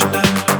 flashback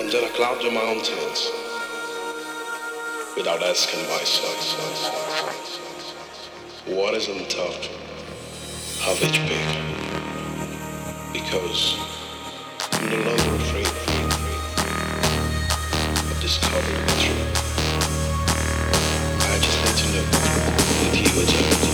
And then I climb to my own tents without asking myself what is on top of each peak. Because I'm no longer afraid of discovering the truth. I just need to know that was everything.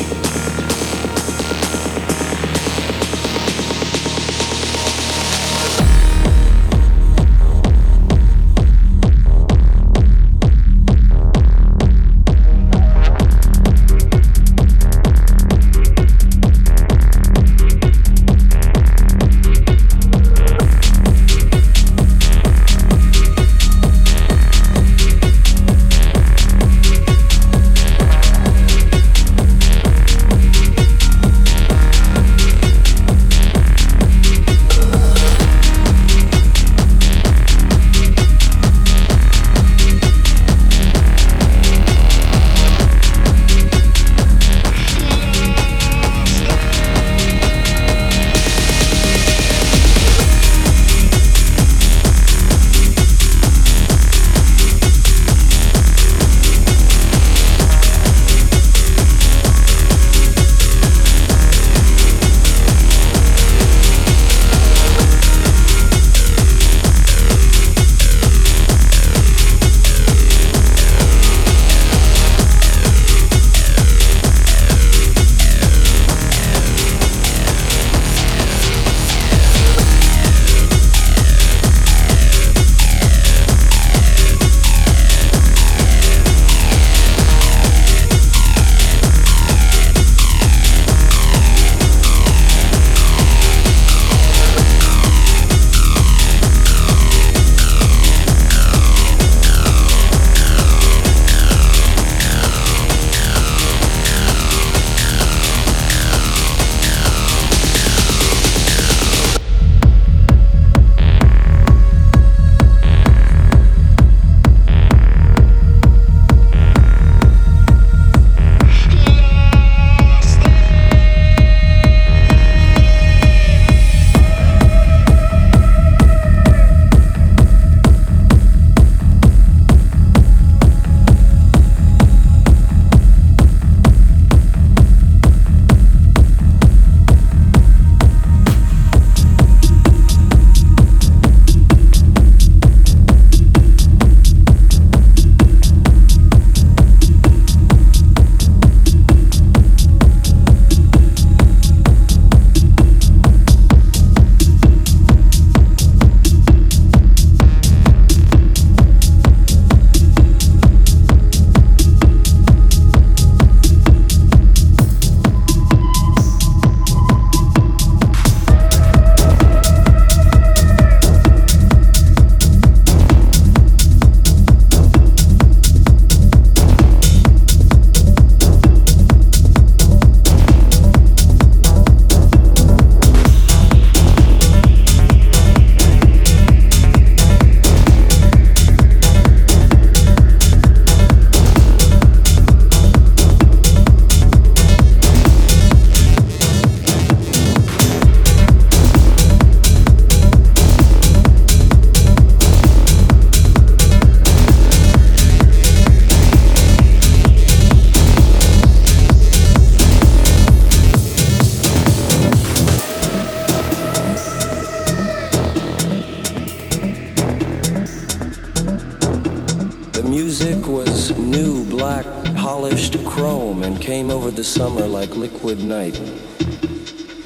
Polished chrome and came over the summer like liquid night.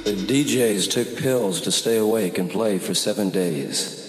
The DJs took pills to stay awake and play for seven days.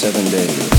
Seven days.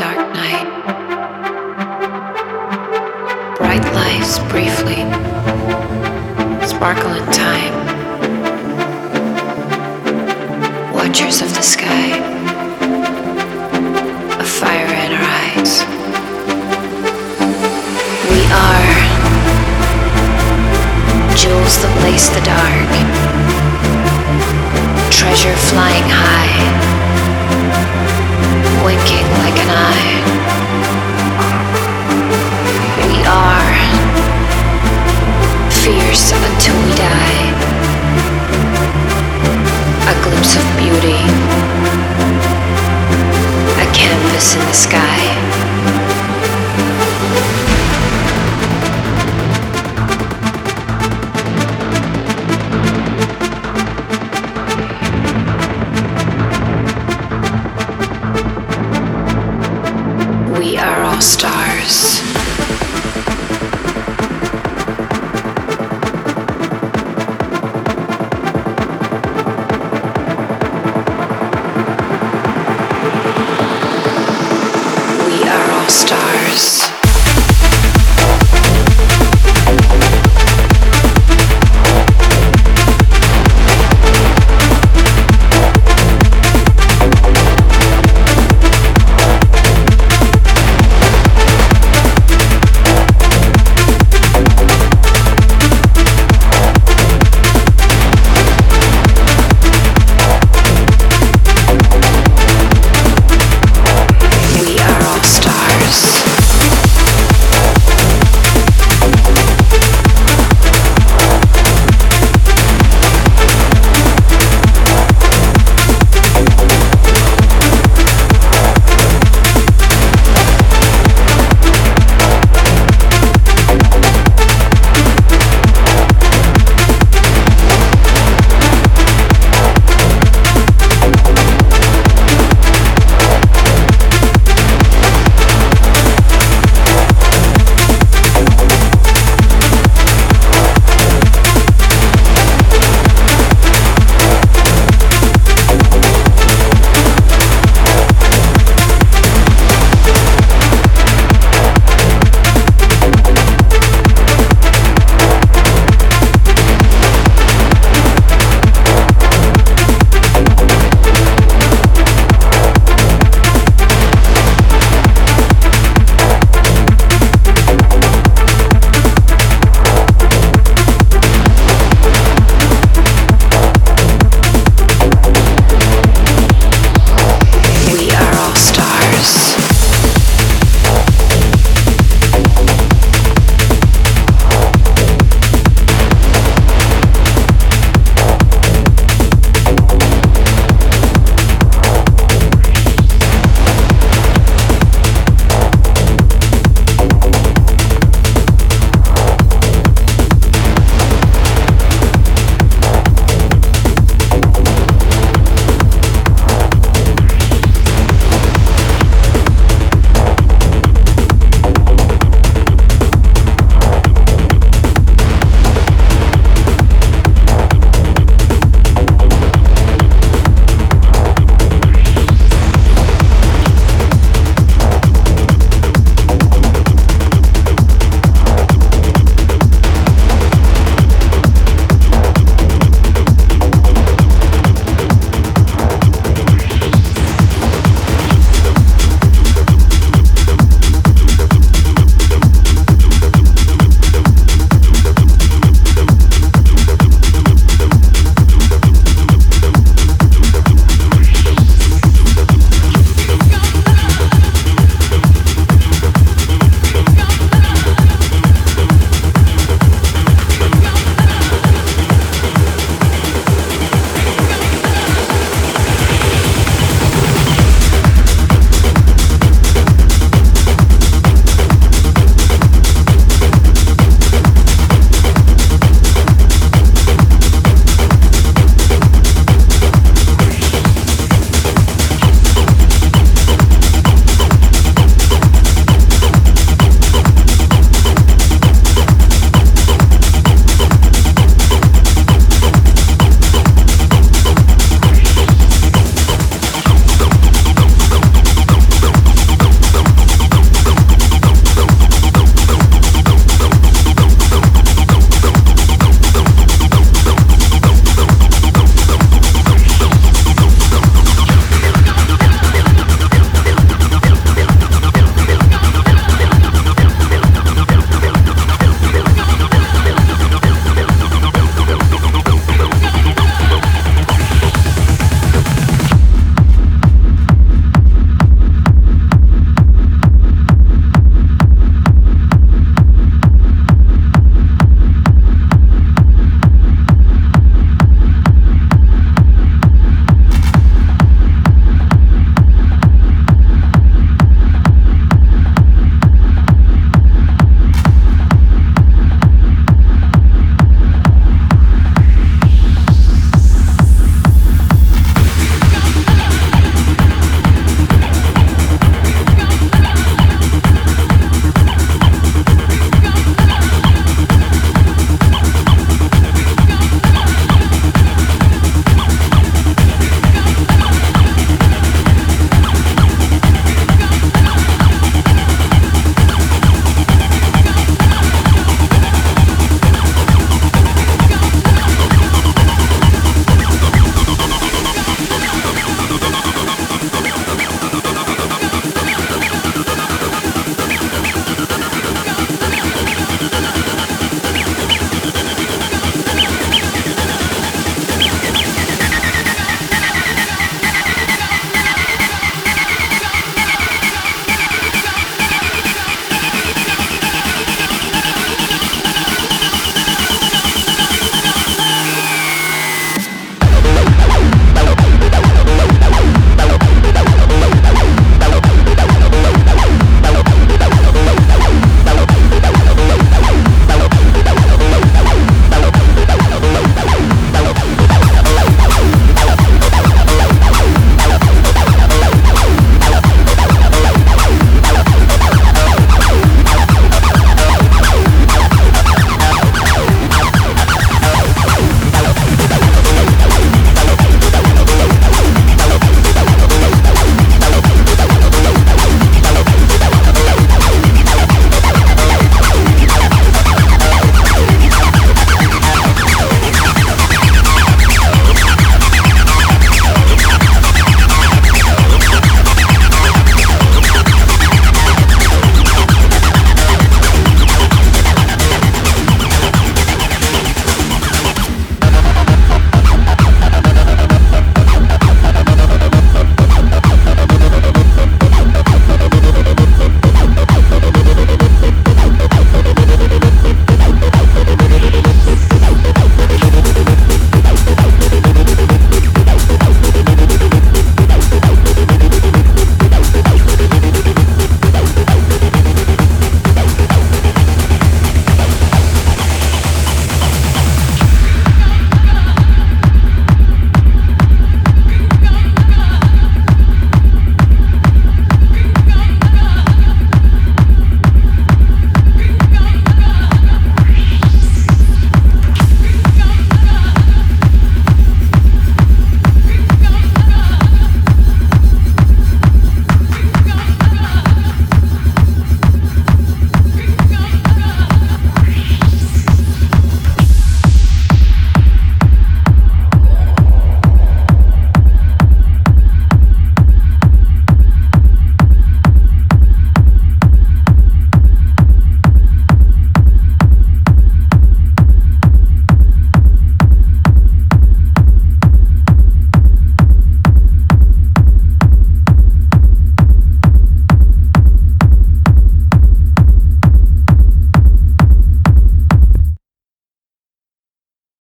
Dark night. Bright lights briefly sparkle in time. Watchers of the sky, a fire in our eyes. We are jewels that lace the dark, treasure flying high, winking like an eye. We are fierce until we die, a glimpse of beauty, a canvas in the sky.